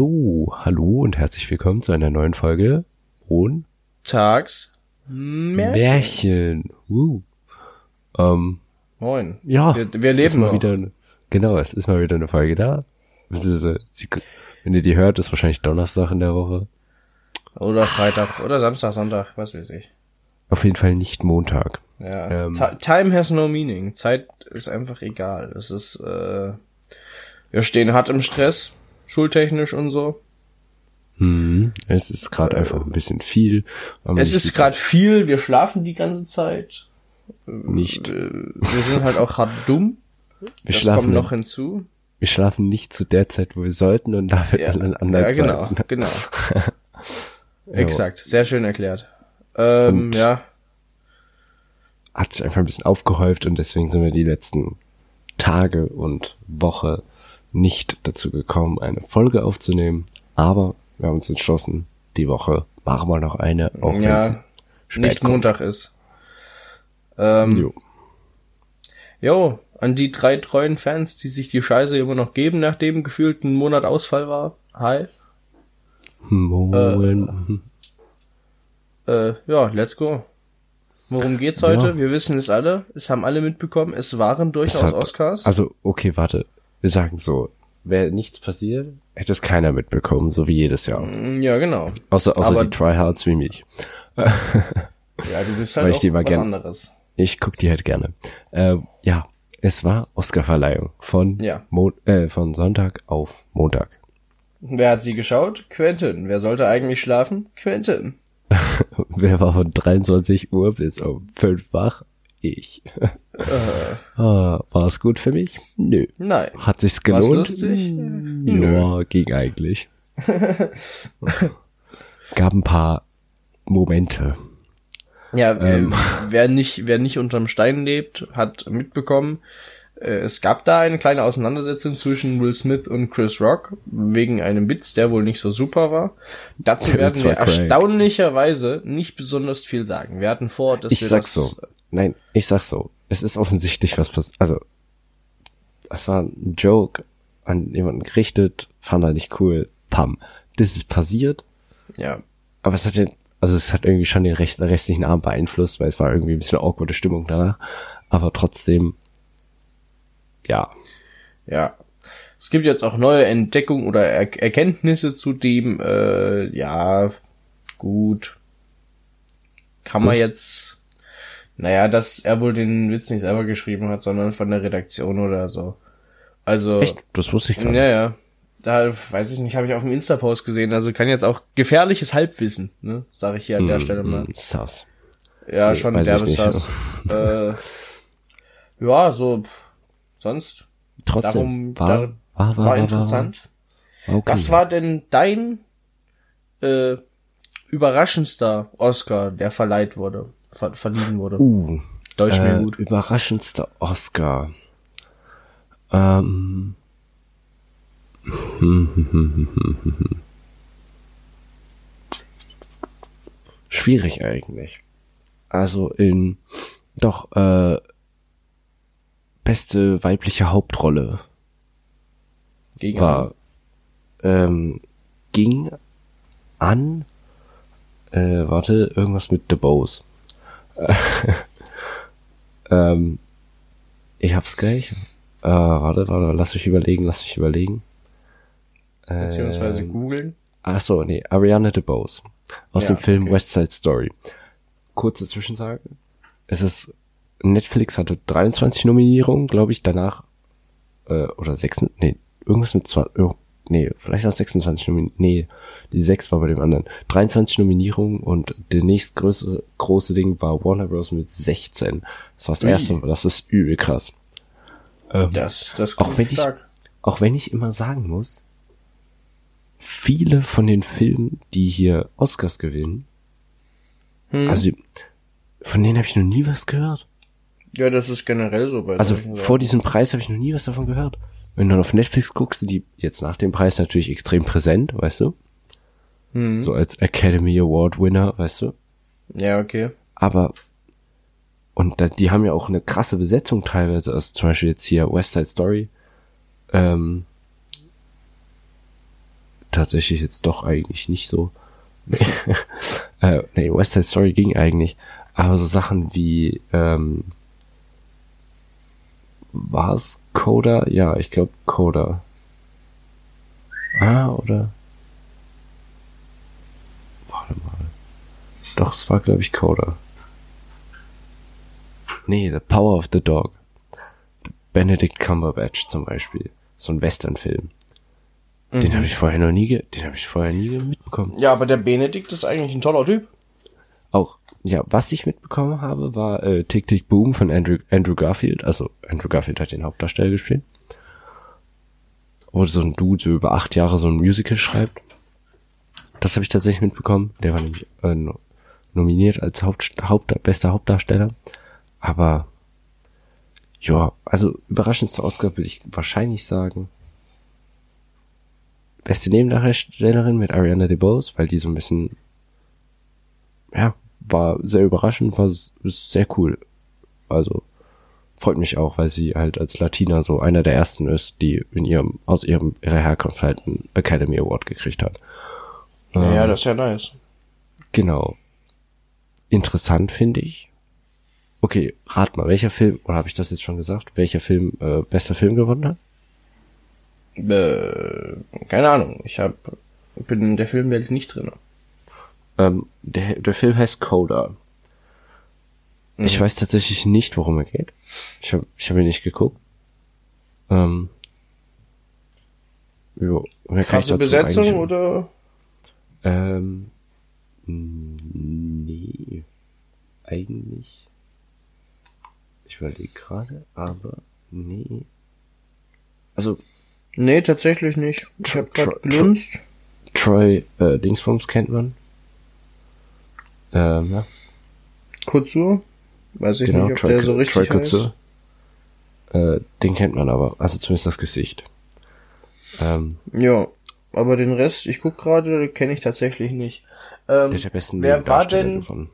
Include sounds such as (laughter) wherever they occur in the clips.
So, hallo und herzlich willkommen zu einer neuen Folge Ohn Tags Märchen. Märchen. Uh. Ähm, Moin. Ja, wir, wir leben mal noch. wieder. Genau, es ist mal wieder eine Folge da. Wenn ihr die hört, ist wahrscheinlich Donnerstag in der Woche. Oder Freitag oder Samstag, Sonntag, was weiß ich. Auf jeden Fall nicht Montag. Ja. Ähm, Time has no meaning. Zeit ist einfach egal. Es ist, äh, wir stehen hart im Stress, schultechnisch und so. Hm, es ist gerade äh, einfach ein bisschen viel. Es ist gerade viel, wir schlafen die ganze Zeit. Nicht. Äh, wir sind halt auch hart dumm. Wir das schlafen kommt noch hinzu. Wir schlafen nicht zu der Zeit, wo wir sollten und dafür ja, an anderen Ja, genau, Zeiten. genau. (laughs) Exakt, sehr schön erklärt. Ähm, Und ja. Hat sich einfach ein bisschen aufgehäuft und deswegen sind wir die letzten Tage und Woche nicht dazu gekommen, eine Folge aufzunehmen. Aber wir haben uns entschlossen, die Woche machen wir noch eine, auch wenn es nicht kommt. Montag ist. Ähm, Jo. Jo, an die drei treuen Fans, die sich die Scheiße immer noch geben, nachdem gefühlt ein Monat Ausfall war. Hi. Moin. Äh, ja, let's go. Worum geht's heute? Ja. Wir wissen es alle. Es haben alle mitbekommen. Es waren durchaus Es hat- Oscars. Also, okay, warte. Wir sagen so, wäre nichts passiert, hätte es keiner mitbekommen, so wie jedes Jahr. Mm, ja, genau. Außer, außer Aber- die Tryhards wie mich. Ja, du bist Weil halt ich auch was gern- anderes. Ich guck die halt gerne. Äh, ja, es war Oscarverleihung von, Ja. Mo äh, von Sonntag auf Montag. Wer hat sie geschaut? Quentin. Wer sollte eigentlich schlafen? Quentin. (laughs) Wer war von 23 Uhr bis um 5 wach? Ich. Ah, war es gut für mich? Nö. Nein. Hat sich's War's gelohnt? lustig? Hm, Ja, ging eigentlich. (laughs) Gab ein paar Momente. Ja, Ähm. äh, wer nicht, wer nicht unterm Stein lebt, hat mitbekommen, äh, es gab da eine kleine Auseinandersetzung zwischen Will Smith und Chris Rock wegen einem Witz, der wohl nicht so super war. Dazu (laughs) werden wir erstaunlicherweise nicht besonders viel sagen. Wir hatten vor, dass Ich wir sag's das, so. Nein, ich sag's so. Es ist offensichtlich was passiert. Also, es war ein Joke an jemanden gerichtet, fand er nicht cool. Pam. Das ist passiert, ja, aber es hat ja, also es hat irgendwie schon den rest, restlichen Abend beeinflusst, weil es war irgendwie ein bisschen awkwarde Stimmung danach. Aber trotzdem, ja, ja. Es gibt jetzt auch neue Entdeckungen oder er Erkenntnisse zu dem, äh, ja, gut. Kann man Was? jetzt, naja, dass er wohl den Witz nicht selber geschrieben hat, sondern von der Redaktion oder so. Also, echt, das wusste ich gar nicht. ja, ja. Da weiß ich nicht, habe ich auf dem Insta-Post gesehen. Also kann jetzt auch gefährliches Halbwissen, ne? Sag ich hier an der Stelle mal. Hm, Sass. Ja, nee, schon nicht. derbes (laughs) äh, Ja, so sonst Trotzdem, darum war, da, war, war, war war, interessant. War, okay. Was war denn dein äh, überraschendster Oscar, der verleiht wurde, ver verliehen wurde? Uh, Deutsch äh, gut. überraschendster Oscar. Ähm. (laughs) Schwierig eigentlich. Also in doch äh, beste weibliche Hauptrolle Gegen war ähm, ging an äh, warte irgendwas mit The Bows (laughs) ähm, ich hab's gleich äh, warte warte lass mich überlegen lass mich überlegen beziehungsweise ähm, googeln. Ach so, nee, Ariana DeBose aus Ja, dem Film okay. West Side Story. Kurze Zwischensage. Es ist Netflix hatte 23 Nominierungen, glaube ich, danach äh, oder 6, nee, irgendwas mit zwei, oh, nee, vielleicht auch 26 Nominierungen, nee, die 6 war bei dem anderen. 23 Nominierungen und der nächstgrößere große Ding war Warner Bros. mit 16. Das war das Ui. erste, das ist übel krass. Ähm, Das, das auch wenn ich, stark. auch wenn ich immer sagen muss, viele von den Filmen, die hier Oscars gewinnen, Hm. also von denen habe ich noch nie was gehört. ja, das ist generell so bei Also vor diesem Preis habe ich noch nie was davon gehört. Wenn du dann auf Netflix guckst, sind die jetzt nach dem Preis natürlich extrem präsent, weißt du? Hm. So als Academy Award Winner, weißt du? Ja, okay. Aber und das, die haben ja auch eine krasse Besetzung teilweise, also zum Beispiel jetzt hier West Side Story. Ähm, tatsächlich jetzt doch eigentlich nicht so. (laughs) äh, nee, West Side Story ging eigentlich. Aber so Sachen wie, ähm, war es Coda? Ja, ich glaube Coda. Ah, oder? Warte mal. Doch, es war, glaube ich, Coda. Nee, The Power of the Dog. Benedict Cumberbatch zum Beispiel. So ein Westernfilm. Mhm. Den habe ich vorher noch nie, den habe ich vorher nie mitbekommen. Ja, aber der Benedict ist eigentlich ein toller Typ. Auch, ja, was ich mitbekommen habe, war äh, Tick Tick Boom von Andrew, Andrew Garfield. Also Andrew Garfield hat den Hauptdarsteller gespielt. Wo so ein Dude so über acht Jahre so ein Musical schreibt. Das habe ich tatsächlich mitbekommen. Der war nämlich äh, nominiert als Haupt, Haupt, bester Hauptdarsteller. Aber ja, also überraschendste Oscar würde ich wahrscheinlich sagen. Beste Nebendarstellerin mit Ariana DeBose, weil die so ein bisschen, ja, war sehr überraschend, war sehr cool. Also freut mich auch, weil sie halt als Latina so einer der ersten ist, die in ihrem aus ihrem ihrer Herkunft halt einen Academy Award gekriegt hat. Ja, ähm, das ist ja nice. Genau. Interessant finde ich, Okay, rat mal, welcher Film, oder habe ich das jetzt schon gesagt, welcher Film äh, bester Film gewonnen hat? Äh, keine Ahnung, ich hab, bin in der Filmwelt nicht drin. Ähm, der, der Film heißt Coda. Mhm. Ich weiß tatsächlich nicht, worum er geht. Ich habe ich hab ihn nicht geguckt. Ähm, jo, Krasse Besetzung oder? Ähm, nee, eigentlich ich überlege gerade, aber nee. Also. Nee, tatsächlich nicht. Ich hab grad gelunzt. Troy äh, Dingsbums kennt man. Ähm, ja. Kurzur? Weiß ich genau, nicht, ob Troy, der so richtig Troy heißt. Äh, den kennt man aber, also zumindest das Gesicht. Ähm, ja, aber den Rest, ich guck gerade, kenne ich tatsächlich nicht. Ähm, der besten wer war denn, gefunden.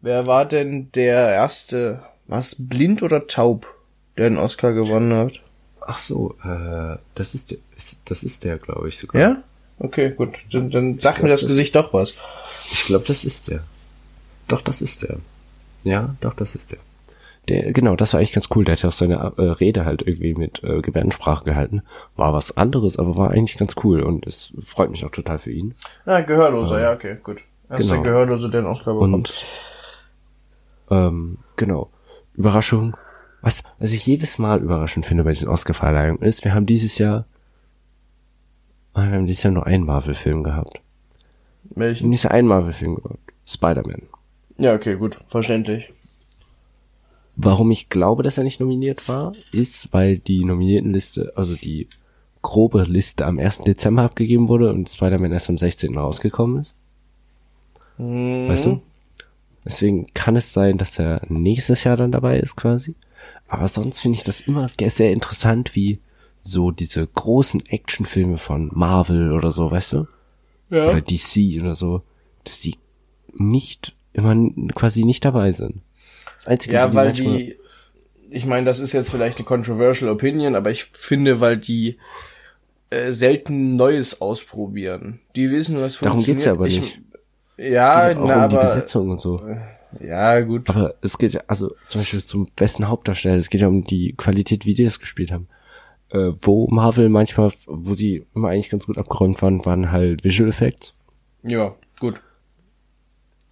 wer war denn der erste was blind oder taub, der den Oscar gewonnen hat? Ach so, äh, das ist der, ist, das ist der, glaube ich sogar. Ja? Okay, gut. Dann, dann sag glaub, mir das, das Gesicht doch was. Ich glaube, das ist der. Doch, das ist der. Ja, doch, das ist der. Der, genau, das war eigentlich ganz cool. Der hat ja auch seine äh, Rede halt irgendwie mit äh, Gebärdensprache gehalten. War was anderes, aber war eigentlich ganz cool und es freut mich auch total für ihn. Ja, Gehörloser, ähm, ja, okay, gut. Erster genau. Gehörlose, der den Oscar bekommt. Und, ähm, genau. Überraschung, was, was ich jedes Mal überraschend finde bei diesen Oscar-Verleihungen ist, wir haben dieses Jahr, ah, wir haben dieses Jahr nur einen Marvel-Film gehabt. Welchen? Nicht einen Marvel-Film gehabt. Spider-Man. Ja, okay, gut, verständlich. Warum ich glaube, dass er nicht nominiert war, ist, weil die Nominiertenliste, also die grobe Liste am 1. Dezember abgegeben wurde und Spider-Man erst am 16. rausgekommen ist. Hm. Weißt du? Deswegen kann es sein, dass er nächstes Jahr dann dabei ist quasi. Aber sonst finde ich das immer sehr interessant, wie so diese großen Actionfilme von Marvel oder so, weißt du? Ja. Oder DC oder so, dass die nicht immer quasi nicht dabei sind. Das Einzige, ja, weil die, ich meine, das ist jetzt vielleicht eine controversial Opinion, aber ich finde, weil die äh, selten Neues ausprobieren. Die wissen, was funktioniert. Darum geht's ja aber nicht. Ich, ja, es geht na, um aber, die Besetzung und so. Ja, gut. Aber es geht, also zum Beispiel zum besten Hauptdarsteller, es geht ja um die Qualität, wie die das gespielt haben. Äh, wo Marvel manchmal, wo die immer eigentlich ganz gut abgeräumt waren, waren halt Visual Effects. Ja, gut.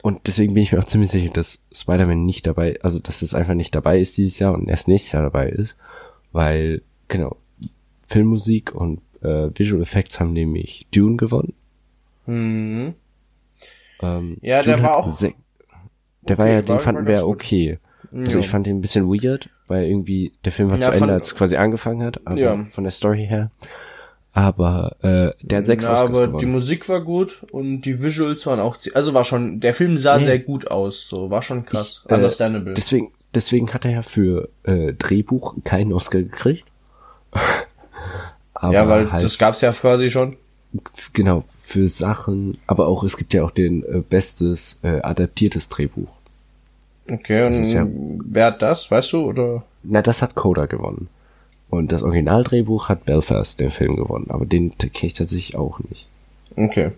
Und deswegen bin ich mir auch ziemlich sicher, dass Spider-Man nicht dabei, also dass es einfach nicht dabei ist dieses Jahr und erst nächstes Jahr dabei ist. Weil, genau, Filmmusik und äh, Visual Effects haben nämlich Dune gewonnen. Mhm. Ähm, ja, der war auch. Der okay, war ja, den war, fanden wir okay. Also ja. ich fand den ein bisschen weird, weil irgendwie der Film war ja, zu Ende, als es quasi angefangen hat, aber ja. von der Story her. Aber äh, der hat sechs ja, Oscars aber gewonnen. die Musik war gut und die Visuals waren auch, also war schon, der Film sah nee. sehr gut aus, so war schon krass, ich, äh, understandable. Deswegen, deswegen hat er ja für äh, Drehbuch keinen Oscar gekriegt. (laughs) ja, weil halt, das gab's ja quasi schon genau, für Sachen, aber auch, es gibt ja auch den äh, bestes äh, adaptiertes Drehbuch. Okay, und ja, wer hat das, weißt du, oder? Na, das hat Coda gewonnen. Und das Originaldrehbuch hat Belfast, den Film, gewonnen, aber den kenne ich tatsächlich auch nicht. Okay.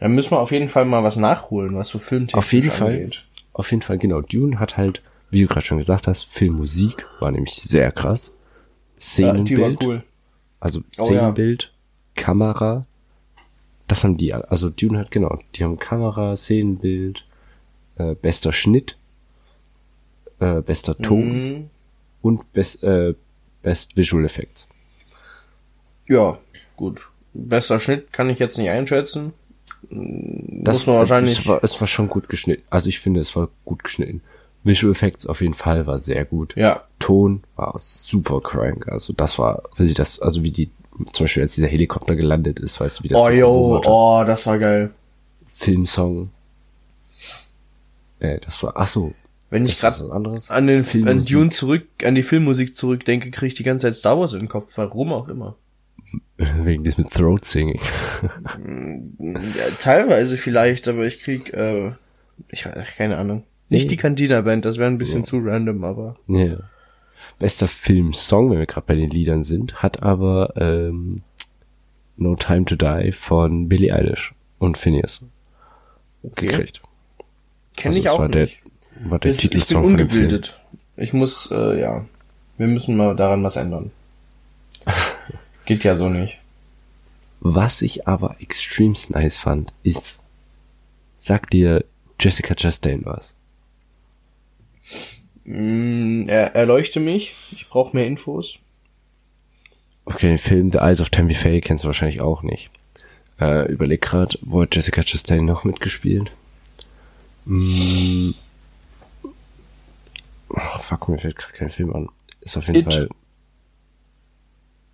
Dann müssen wir auf jeden Fall mal was nachholen, was so filmtechnisch Auf jeden Fall. angeht. Auf jeden Fall, genau. Dune hat halt, wie du gerade schon gesagt hast, Filmmusik war nämlich sehr krass. Ja, Szenenbild, cool. also Oh, ja. Szenenbild, Kamera, das haben die, also Dune hat genau, die haben Kamera, Szenenbild, äh, bester Schnitt, äh, bester Ton Mhm. und best, äh, best Visual Effects. Ja, gut. Besser Schnitt kann ich jetzt nicht einschätzen. Das Muss man wahrscheinlich. Es war, es war schon gut geschnitten. Also ich finde, es war gut geschnitten. Visual Effects auf jeden Fall war sehr gut. Ja. Ton war super crank. Also das war, wie sie das, also wie die, zum Beispiel als dieser Helikopter gelandet ist, weißt du, wie das Oh, yo, oh, das war geil. Filmsong. Äh, das war, ach so. Wenn ich gerade an den an. Dune zurück, an die Filmmusik zurückdenke, kriege ich die ganze Zeit Star Wars in den Kopf. Warum auch immer. (laughs) Wegen diesem Throat Singing. Ja, teilweise vielleicht, aber ich krieg, äh, ich weiß, keine Ahnung. Nicht Nee. die Cantina Band, das wäre ein bisschen zu random, aber. Ja. Bester Filmsong, wenn wir gerade bei den Liedern sind, hat aber ähm, No Time to Die von Billie Eilish und Phineas Okay. gekriegt. Kenne Also ich auch nicht. War der ich bin Titelsong von dem Film. ungebildet. Ich muss, äh, ja. Wir müssen mal daran was ändern. (laughs) Geht ja so nicht. Was ich aber extrem nice fand, ist, sagt dir Jessica Chastain was? Mm, er, erleuchte mich. Ich brauche mehr Infos. Okay, den Film The Eyes of Tammy Faye kennst du wahrscheinlich auch nicht. Äh, überleg grad, wo hat Jessica Chastain noch mitgespielt? Mm. Oh, fuck, mir fällt gerade kein Film an. Ist auf jeden It. Fall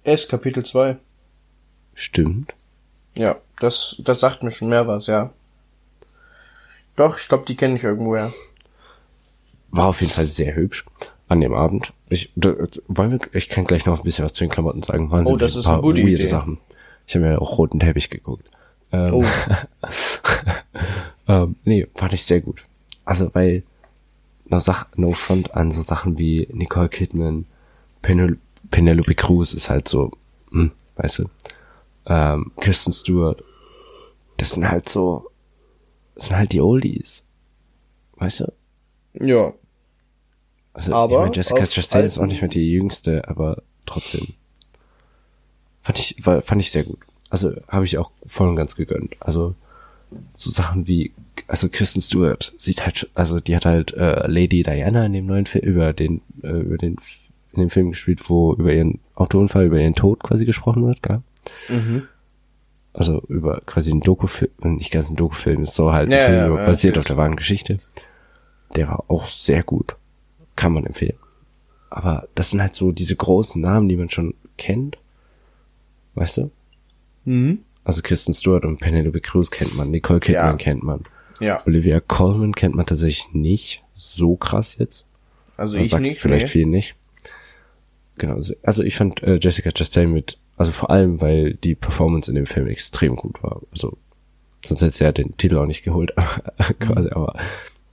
S, Kapitel 2. stimmt. Ja, das, das sagt mir schon mehr was, ja. Doch, ich glaube, die kenne ich irgendwoher. War auf jeden Fall sehr hübsch an dem Abend. Ich, wollen wir, ich kann gleich noch ein bisschen was zu den Klamotten sagen. Waren Oh, das ist eine gute Idee. Sachen. Ich habe mir auch roten Teppich geguckt. Ähm, Oh, (laughs) ähm, nee, fand ich sehr gut. Also, weil no, Sach no front an so Sachen wie Nicole Kidman, Penel Penelope Cruz ist halt so, hm, weißt du, ähm, Kristen Stewart, das sind halt so, das sind halt die Oldies. Weißt du? ja. Also, Aber ich meine, Jessica Chastain ist auch nicht mehr die jüngste, aber trotzdem. Fand ich, war, fand ich sehr gut. Also, habe ich auch voll und ganz gegönnt. Also, so Sachen wie, also Kristen Stewart sieht halt, also die hat halt äh, Lady Diana in dem neuen Film, über den, äh, über den, in dem Film gespielt, wo über ihren Autounfall, über ihren Tod quasi gesprochen wird, gell? Mhm. Also über quasi einen Dokufilm, nicht ganz ein Dokufilm, ist so halt ein Ja, Film ja, ja, basiert natürlich. auf der wahren Geschichte. Der war auch sehr gut. Kann man empfehlen. Aber das sind halt so diese großen Namen, die man schon kennt. Weißt du? Mhm. Also Kristen Stewart und Penelope Cruz kennt man, Nicole Kidman Ja. kennt man. Ja, Olivia Colman kennt man tatsächlich nicht so krass jetzt. also Das ich sagt nicht. vielleicht nee. viel nicht. Genau. Also, also ich fand äh, Jessica Chastain mit, also vor allem, weil die Performance in dem Film extrem gut war. Also sonst hätte sie ja den Titel auch nicht geholt, (laughs) quasi. Mhm. Aber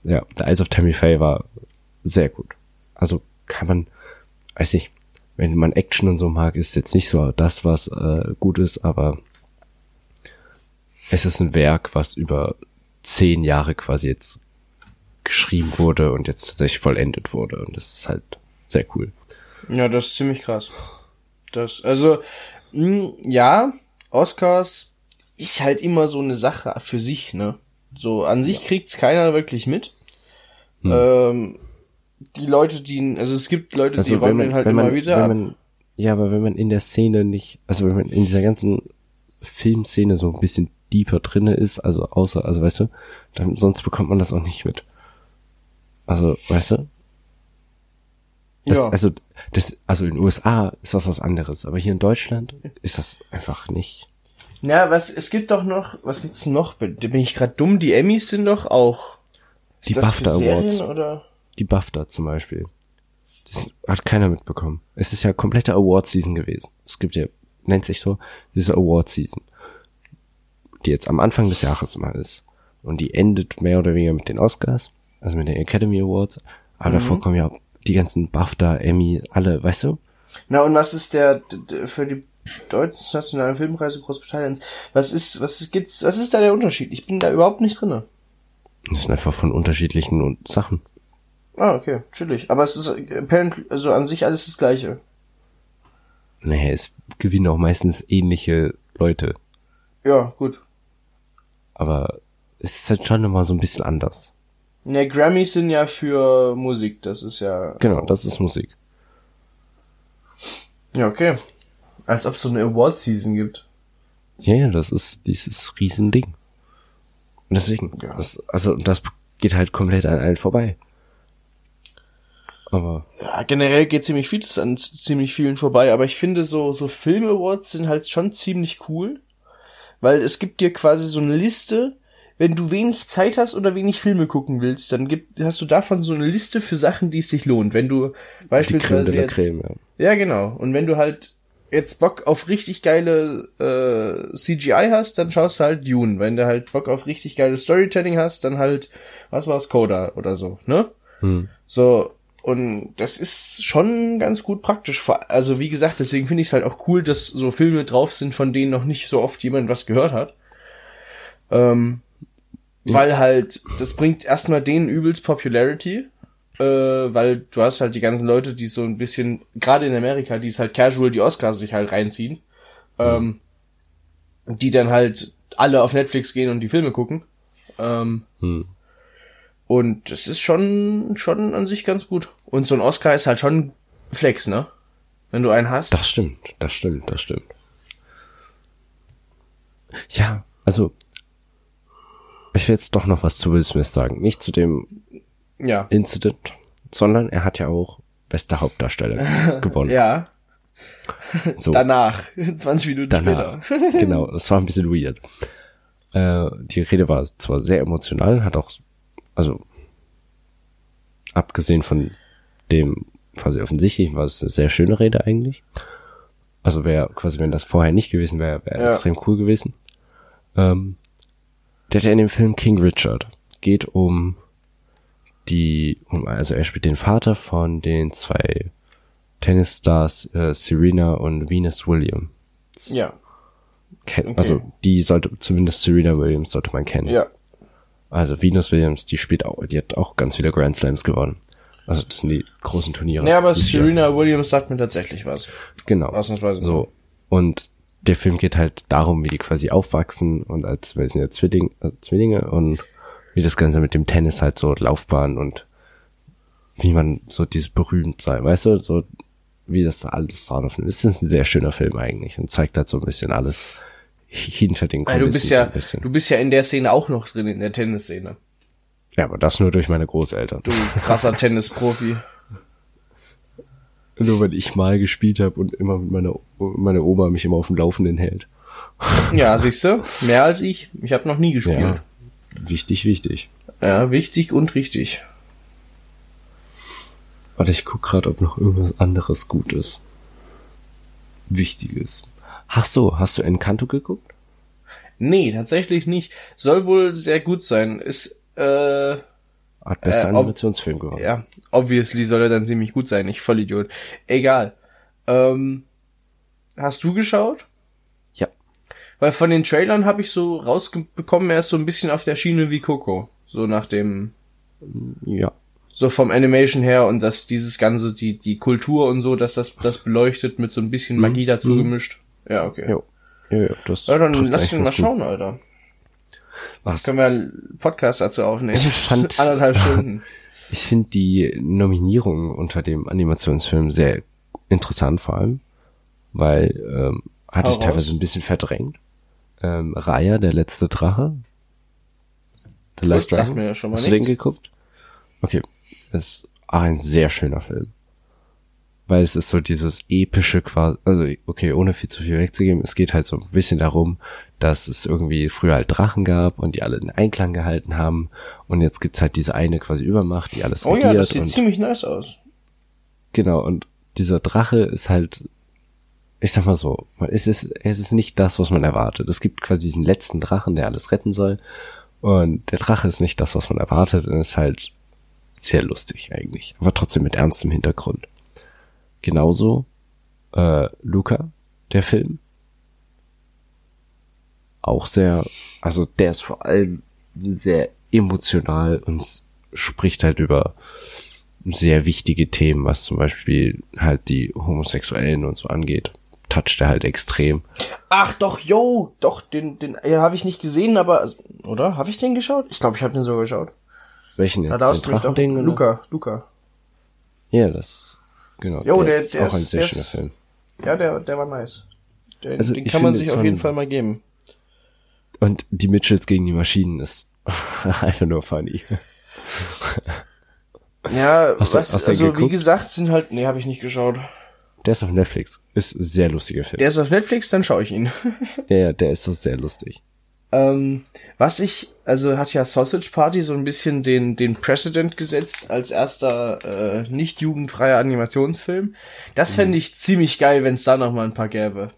ja, The Eyes of Tammy Faye war sehr gut. Also kann man, weiß nicht, wenn man Action und so mag, ist jetzt nicht so das, was äh, gut ist, aber es ist ein Werk, was über zehn Jahre quasi jetzt geschrieben wurde und jetzt tatsächlich vollendet wurde. Und das ist halt sehr cool. Ja, das ist ziemlich krass. Das, also, mh, ja, Oscars ist halt immer so eine Sache für sich, ne? So, an sich kriegt's keiner wirklich mit. Hm. Ähm, die Leute, die, also es gibt Leute, die räumen den halt wenn immer man, wieder ab. man, ja, aber wenn man in der Szene nicht, also wenn man in dieser ganzen Filmszene so ein bisschen deeper drinne ist, also außer, also weißt du, dann sonst bekommt man das auch nicht mit. Also, weißt du? Das, ja. Also, das, also in den USA ist das was anderes, aber hier in Deutschland ist das einfach nicht. Na, was, es gibt doch noch, was gibt's noch? Bin bin ich gerade dumm? Die Emmys sind doch auch. Ist Die BAFTA Awards. Oder? Die BAFTA zum Beispiel. Das hat keiner mitbekommen. Es ist ja komplette Award-Season gewesen. Es gibt ja, nennt sich so, diese Award-Season. Die jetzt am Anfang des Jahres mal ist. Und die endet mehr oder weniger mit den Oscars, also mit den Academy Awards. Aber davor kommen ja die ganzen BAFTA, Emmy, alle, weißt du? Na, und was ist der, für die Deutsch-nationalen Filmpreise Großbritanniens. Was ist, was gibt's, was ist da der Unterschied? Ich bin da überhaupt nicht drinne. Das sind einfach von unterschiedlichen Sachen. Ah, okay, chillig. Aber es ist apparently, also an sich alles das Gleiche. Naja, es gewinnen auch meistens ähnliche Leute. Ja, gut. Aber es ist halt schon immer so ein bisschen anders. Ja, Grammys sind ja für Musik, das ist ja. Genau, das ist Musik. Ja, okay. Als ob es so eine Award-Season gibt. Ja, ja, das ist dieses Riesending. Und deswegen, Ja. das, also das geht halt komplett an allen vorbei. Aber Ja, generell geht ziemlich vieles an ziemlich vielen vorbei, aber ich finde so, so Film-Awards sind halt schon ziemlich cool, weil es gibt dir quasi so eine Liste, wenn du wenig Zeit hast oder wenig Filme gucken willst, dann gibt, hast du davon so eine Liste für Sachen, die es sich lohnt. Wenn du beispielsweise jetzt, Creme, ja. ja genau, und wenn du halt jetzt Bock auf richtig geile äh, CGI hast, dann schaust du halt Dune. Wenn du halt Bock auf richtig geiles Storytelling hast, dann halt, was war's, Coda oder so, ne? Hm. So, und das ist schon ganz gut praktisch. Also wie gesagt, deswegen finde ich es halt auch cool, dass so Filme drauf sind, von denen noch nicht so oft jemand was gehört hat. Ähm, Weil halt, das bringt erstmal denen übelst Popularity. Äh, weil du hast halt die ganzen Leute, die so ein bisschen, gerade in Amerika, die es halt casual die Oscars sich halt reinziehen. Ähm, die dann halt alle auf Netflix gehen und die Filme gucken. Ähm, Hm. Und das ist schon, schon an sich ganz gut. Und so ein Oscar ist halt schon Flex, ne? Wenn du einen hast. Das stimmt, das stimmt, das stimmt. Ja, also ich will jetzt doch noch was zu Will Smith sagen. Nicht zu dem ja. Incident, sondern er hat ja auch beste Hauptdarsteller (laughs) gewonnen. Ja. so, Danach. (laughs) 20 Minuten danach. später. genau, (laughs) das war ein bisschen weird. Äh, die Rede war zwar sehr emotional, hat auch, also abgesehen von dem quasi offensichtlich, war es eine sehr schöne Rede eigentlich. Also wäre quasi, wenn das vorher nicht gewesen wäre, wäre Ja. extrem cool gewesen. Ähm, der hat ja in dem Film King Richard geht um die, um, also er spielt den Vater von den zwei Tennisstars äh, Serena und Venus Williams. Ja. Ken, Okay. Also die sollte zumindest Serena Williams sollte man kennen. Ja. Also Venus Williams, die spielt auch, die hat auch ganz viele Grand Slams gewonnen. Also das sind die großen Turniere. Ja, aber Die sie- Serena Williams sagt mir tatsächlich was. Genau. Ausnahmsweise. So. Und der Film geht halt darum, wie die quasi aufwachsen und als, sie sind ja Zwilling, äh, Zwillinge und wie das Ganze mit dem Tennis halt so Laufbahn und wie man so dieses berühmt sei, weißt du, so wie das alles war. Das ist ein sehr schöner Film eigentlich und zeigt halt so ein bisschen alles hinter den Ja, Kulissen du bist so ja, ein bisschen. du bist ja in der Szene auch noch drin, in der Tennisszene. ja, aber das nur durch meine Großeltern. Du krasser (laughs) Tennisprofi. Nur weil ich mal gespielt habe und immer mit meiner, meine Oma mich immer auf dem Laufenden hält. Ja, (laughs) siehst du? Mehr als ich. Ich habe noch nie gespielt. Ja. Wichtig, wichtig. Ja. wichtig und richtig. Warte, ich guck gerade, ob noch irgendwas anderes gut ist. Wichtiges. Ach so, hast du Encanto geguckt? Nee, tatsächlich nicht. Soll wohl sehr gut sein. Ist, äh, Hat bester Äh, Animationsfilm gewonnen. ja, obviously soll er dann ziemlich gut sein. Ich Vollidiot. Egal. Ähm, hast du geschaut? Ja. Weil von den Trailern habe ich so rausbekommen, er ist so ein bisschen auf der Schiene wie Coco. So nach dem, Ja. so vom Animation her und dass dieses ganze, die, die Kultur und so, dass das, das beleuchtet mit so ein bisschen Magie dazu gemischt. Ja, okay. Jo. Ja, ja, das Ja, dann lass ihn mal gut. schauen, Alter. Was? Können wir einen Podcast dazu aufnehmen. (laughs) Ich fand- (laughs) Anderthalb Stunden. (laughs) Ich finde die Nominierung unter dem Animationsfilm sehr interessant vor allem, weil ähm, hatte Hau ich teilweise raus. ein bisschen verdrängt. Ähm, Raya, der letzte Drache. The Last Dragon. mir ja schon mal Hast du den nichts. geguckt? Okay. ist auch ein sehr schöner Film. Weil es ist so dieses epische quasi, also okay, ohne viel zu viel wegzugeben, es geht halt so ein bisschen darum, dass es irgendwie früher halt Drachen gab und die alle in Einklang gehalten haben und jetzt gibt's halt diese eine quasi Übermacht, die alles Oh regiert ja, das sieht und ziemlich nice aus. Genau, und dieser Drache ist halt, ich sag mal so, man- es ist, es ist nicht das, was man erwartet. Es gibt quasi diesen letzten Drachen, der alles retten soll. Und der Drache ist nicht das, was man erwartet und ist halt sehr lustig eigentlich, aber trotzdem mit ernstem Hintergrund. Genauso äh, Luca, der Film, auch sehr, also der ist vor allem sehr emotional und spricht halt über sehr wichtige Themen, was zum Beispiel halt die Homosexuellen und so angeht. Toucht er halt extrem. Ach doch, yo, doch, den, den ja, habe ich nicht gesehen, aber, oder? Habe ich den geschaut? Ich glaube, ich habe den so geschaut. Welchen jetzt? da Den Drachending? Luca, Luca. Ja, das, genau. Jo, der- ist der auch ein ist- sehr schöner ist- Film. Ja, der, der war nice. Den, Also, den kann man sich auf jeden Fall mal geben. Und die Mitchells gegen die Maschinen ist (laughs) einfach nur funny. Ja, Hast was, hast also wie gesagt, sind halt, nee, habe ich nicht geschaut. Der ist auf Netflix. Ist ein sehr lustiger Film. Der ist auf Netflix, dann schaue ich ihn. (laughs) ja, ja, der ist so sehr lustig. Ähm, was ich, also hat ja Sausage Party so ein bisschen den, den Precedent gesetzt als erster äh, nicht jugendfreier Animationsfilm. Das fände ich ziemlich geil, wenn es da noch mal ein paar gäbe.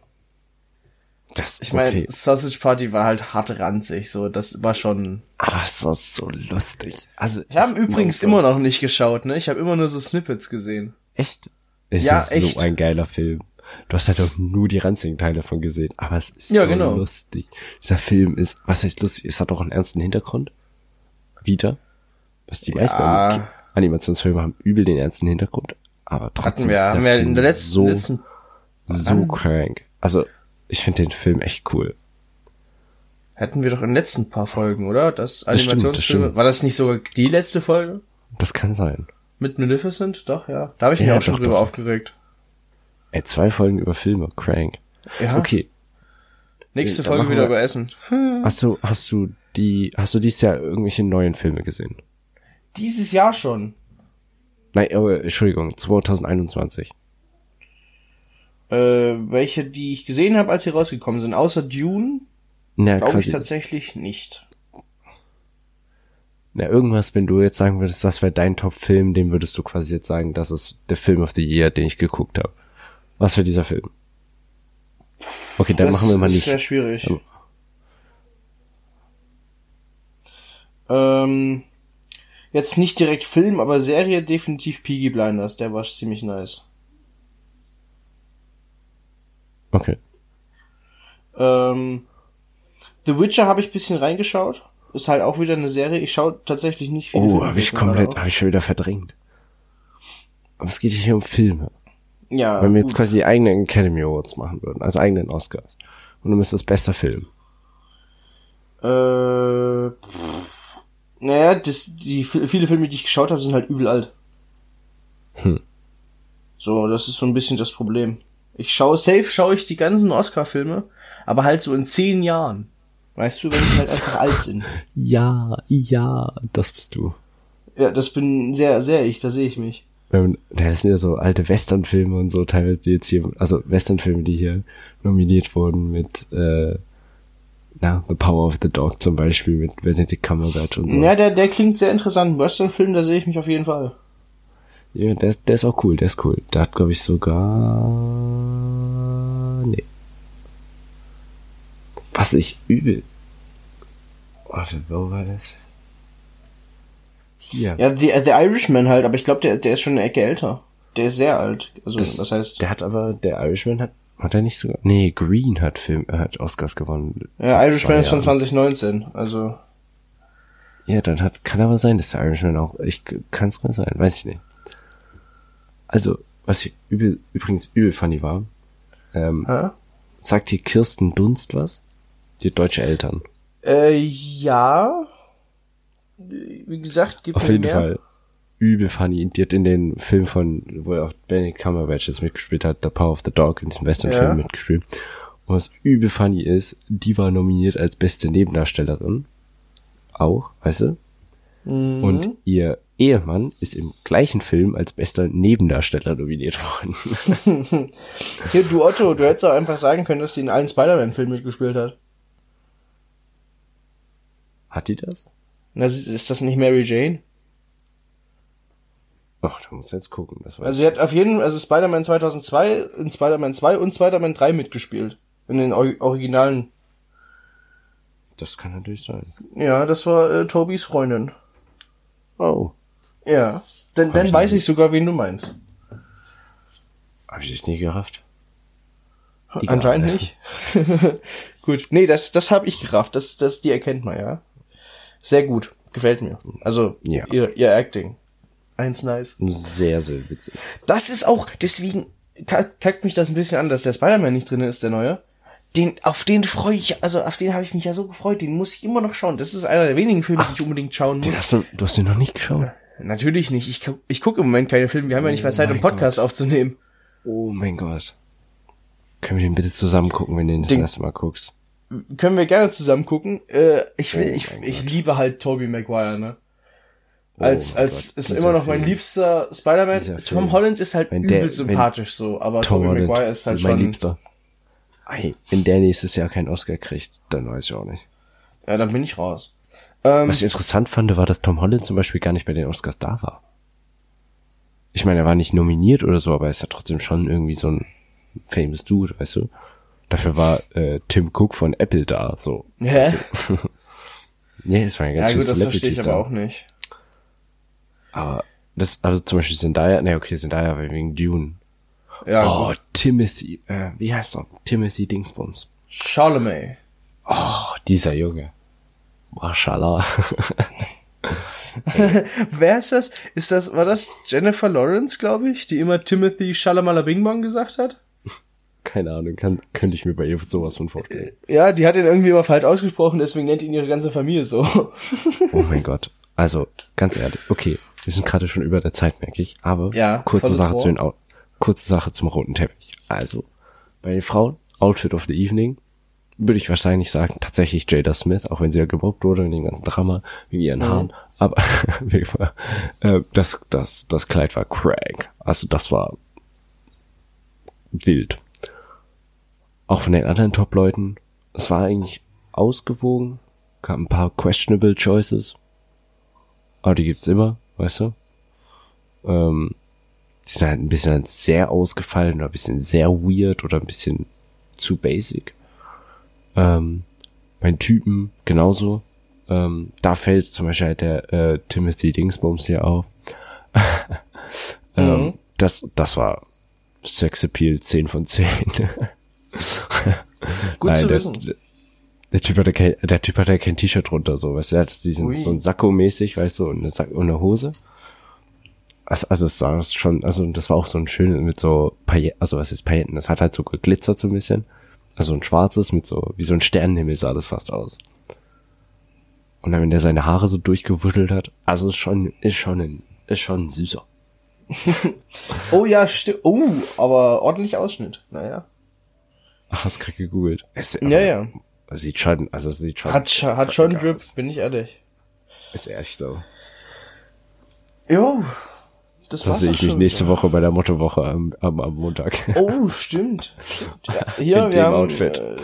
Das, Ich meine, okay. Sausage Party war halt hart ranzig, so das war schon. Aber es war so lustig. Also, Ich habe übrigens immer noch nicht geschaut, ne? Ich habe immer nur so Snippets gesehen. Echt? Es Ja, ist echt. so ein geiler Film. Du hast halt auch nur die ranzigen Teile davon gesehen, aber es ist Ja, so genau. lustig. Dieser Film ist, was heißt lustig? Es hat auch einen ernsten Hintergrund. Wieder. Was die meisten Ja. Anim- Animationsfilme haben übel den ernsten Hintergrund, aber trotzdem Hatten wir, ist der Film in der letzten, so, letzten so crank. Also, ich finde den Film echt cool. hatten wir doch in den letzten paar Folgen, oder? Das Das stimmt, das Animationsfilme. War das nicht sogar die letzte Folge? Das kann sein. Mit Maleficent? Doch, ja. Da habe ich mich Ja, auch schon doch, drüber doch. aufgeregt. Ey, zwei Folgen über Filme, crank. Ja. Okay, Nächste Dann Folge wieder wir- über Essen. hast du, hast du die, hast du dieses Jahr irgendwelche neuen Filme gesehen? Dieses Jahr schon. Nein, oh, Entschuldigung, 2021. Äh, welche, die ich gesehen habe, als sie rausgekommen sind, außer Dune, Na, glaube ich tatsächlich nicht. na, irgendwas, wenn du jetzt sagen würdest, das wäre dein Top-Film, den würdest du quasi jetzt sagen, das ist der Film of the Year, den ich geguckt habe. Was für dieser Film? Okay, dann das machen wir mal ist nicht. sehr schwierig. Ähm. Ähm, jetzt nicht direkt Film, aber Serie definitiv Peaky Blinders. Der war ziemlich nice. Okay. Ähm, The Witcher habe ich bisschen reingeschaut. Ist halt auch wieder eine Serie. Ich schaue tatsächlich nicht viele Oh, habe ich komplett, habe ich schon wieder verdrängt. Aber es geht hier um Filme. Ja, Wenn wir jetzt gut. quasi die eigenen Academy Awards machen würden, also eigenen Oscars. Und du müsstest bester Film. Äh, naja, das, die viele Filme, die ich geschaut habe, sind halt übel alt. Hm. So, das ist so ein bisschen das Problem. Ich schaue safe, schaue ich die ganzen Oscar-Filme, aber halt so in zehn Jahren. Weißt du, wenn die halt einfach alt sind. (laughs) Ja, ja, das bist du. Ja, das bin sehr, sehr ich, da sehe ich mich. Ähm, Das sind ja so alte Westernfilme und so, teilweise die jetzt hier, also Westernfilme, die hier nominiert wurden mit, äh, na, The Power of the Dog zum Beispiel mit Benedict Cumberbatch und so. Ja, der, der klingt sehr interessant. Western-Film, da sehe ich mich auf jeden Fall. Ja, der ist, der ist auch cool, der ist cool. Der hat, glaube ich, sogar, nee. Was ich übel. Warte, wo war das? Hier. Ja, The, The Irishman halt, aber ich glaube, der, der ist schon eine Ecke älter. Der ist sehr alt. Also, das, Das, heißt, der hat aber, der Irishman hat, hat er nicht sogar, nee, Green hat Film, er hat Oscars gewonnen. ja, Irishman ist von Jahren. 2019. Also, Ja, dann hat, kann aber sein, dass der Irishman auch, ich, kann es mal sein, weiß ich nicht. Also, was ich übel, übrigens übel funny war, ähm, hä? sagt dir Kirsten Dunst was? Die deutsche Eltern. Äh, ja. Wie gesagt, gib Auf mir jeden mehr. Fall übel funny. Die hat in den Film von, wo er auch Benedict Cumberbatch jetzt mitgespielt hat, The Power of the Dog, in diesem Western-Film Ja. mitgespielt. Und was übel funny ist, die war nominiert als beste Nebendarstellerin. Auch, weißt du? Mhm. Und ihr Ehemann ist im gleichen Film als bester Nebendarsteller nominiert worden. (laughs) Hier, du Otto, du hättest auch einfach sagen können, dass sie in allen Spider-Man-Filmen mitgespielt hat. Hat die das? Na, ist ist das nicht Mary Jane? Ach, da muss jetzt gucken. Das Also sie hat auf jeden also Spider-Man 2002, in Spider-Man 2 und Spider-man 3 mitgespielt. In den Or Originalen. das kann natürlich sein. Ja, das war äh, Tobys Freundin. Oh. Ja. Dann, dann weiß ich sogar, wen du meinst. Habe ich das nie gerafft? Egal. Anscheinend nicht. (laughs) gut. Nee, das, das habe ich gerafft. Das, das, die erkennt man, ja. Sehr gut. Gefällt mir. Also, Ja. ihr, ihr Acting. Eins nice. Sehr, sehr witzig. Das ist auch, deswegen kack- kackt mich das ein bisschen an, dass der Spider-Man nicht drin ist, der neue. Den, auf den freue ich, also auf den habe ich mich ja so gefreut, den muss ich immer noch schauen. Das ist einer der wenigen Filme, die ich unbedingt schauen Den muss. hast du, du hast den noch nicht geschaut? Natürlich nicht. Ich, ich gucke im Moment keine Filme. Wir haben ja nicht mehr Zeit, um Podcast aufzunehmen. Oh mein Gott. Können wir den bitte zusammen gucken, wenn du den das Den- erste Mal guckst? Können wir gerne zusammen gucken. Äh, ich will, Oh ich, ich Gott. liebe halt Tobey Maguire, ne? Als, mein als Gott, ist immer noch mein Film. liebster Spider-Man. Tom. Holland ist halt Wenn übel der- sympathisch so, aber Tom Tobey Maguire ist halt mein schon. Liebster. Ey, wenn der nächstes Jahr keinen Oscar kriegt, dann weiß ich auch nicht. Ja, dann bin ich raus. Ähm, Was ich interessant fand, war, dass Tom Holland zum Beispiel gar nicht bei den Oscars da war. Ich meine, er war nicht nominiert oder so, aber er ist ja trotzdem schon irgendwie so ein famous Dude, weißt du? Dafür war äh, Tim Cook von Apple da, so. hä? (laughs) Ja, es war ja Ja ganz gut, viele das verstehe ich Celebrities aber da. auch nicht. Aber das, also zum Beispiel Zendaya, ne, okay, Zendaya war wegen Dune. Ja, Oh, gut. Timothy, äh, wie heißt er? Timothy Dingsbums. Charlemagne. Oh, dieser Junge. Mashallah. (laughs) Wer ist das? Ist das, war das Jennifer Lawrence, glaube ich, die immer Timothy Shalamala Bing Bong gesagt hat? Keine Ahnung, kann, könnte ich mir bei ihr sowas von vorstellen. Ja, die hat ihn irgendwie immer falsch ausgesprochen, deswegen nennt ihn ihre ganze Familie so. (laughs) Oh mein Gott. Also, ganz ehrlich, okay, wir sind gerade schon über der Zeit, merke ich, aber Ja, kurze Sache zu den kurze Sache zum roten Teppich. Also, bei den Frauen, Outfit of the Evening, würde ich wahrscheinlich sagen, tatsächlich Jada Smith, auch wenn sie ja gemobbt wurde in dem ganzen Drama, wegen ihren Haaren. Aber (laughs) äh, das, das, das Kleid war crank. Also das war wild. Auch von den anderen Top-Leuten, es war eigentlich ausgewogen, gab ein paar questionable choices. Aber die gibt's immer, weißt du? Ähm, die sind halt ein bisschen sehr ausgefallen oder ein bisschen sehr weird oder ein bisschen zu basic. Ähm, mein Typen genauso. Ähm, da fällt zum Beispiel halt der äh, Timothy Dingsbums hier auf. (laughs) ähm, Mhm. das, das war Sexappeal 10 von 10. (laughs) (laughs) Gut zu der, wissen. der Typ hatte kein, der Typ hatte kein T-Shirt drunter, so, weißt du, er hat diesen, Ui. so ein Sakko-mäßig, weißt du, und eine, Sack, und eine Hose. Also, also es sah schon, also das war auch so ein schönes mit so Pailletten, also was ist Pailletten? Das hat halt so geglitzert so ein bisschen. Also ein schwarzes mit so, wie so ein Sternenhimmel sah das fast aus. Und dann, wenn der seine Haare so durchgewuschelt hat, also ist schon, ist schon ein, ist schon ein süßer. (laughs) Oh ja, stimmt. Oh, aber ordentlich Ausschnitt. Naja. Ach, hast gerade gegoogelt. Ist, Ja, ja. Sieht schon, also sieht schon. Hat, scha- hat schon. Drip, bin ich ehrlich. Ist echt so. Jo. Das Das war's sehe ich mich schon nächste. Woche bei der Mottowoche am, am, am Montag. Oh, (laughs) stimmt. Ja, hier, In wir dem haben, Outfit. Äh,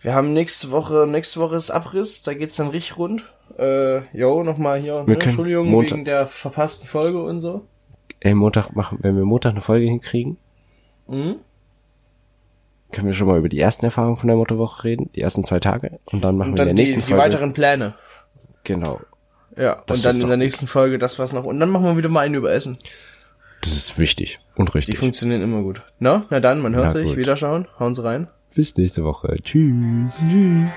wir haben nächste Woche, nächste Woche ist Abriss, da geht's dann richtig rund. Äh, jo, nochmal hier, ne, Entschuldigung Montag- wegen der verpassten Folge und so. Ey, Montag machen, wenn wir Montag eine Folge hinkriegen, Mhm können wir schon mal über die ersten Erfahrungen von der Mottowoche reden, die ersten zwei Tage und dann machen und dann wir in der die, nächsten die Folge. Die weiteren Pläne. Genau. Ja, das und dann in der nächsten Folge das was noch. Und dann machen wir wieder mal einen über Essen. Das ist wichtig und richtig. Die funktionieren immer gut. Na, na dann, man hört na sich. Gut. Wiederschauen. Hauen Sie rein. Bis nächste Woche. Tschüss. Tschüss.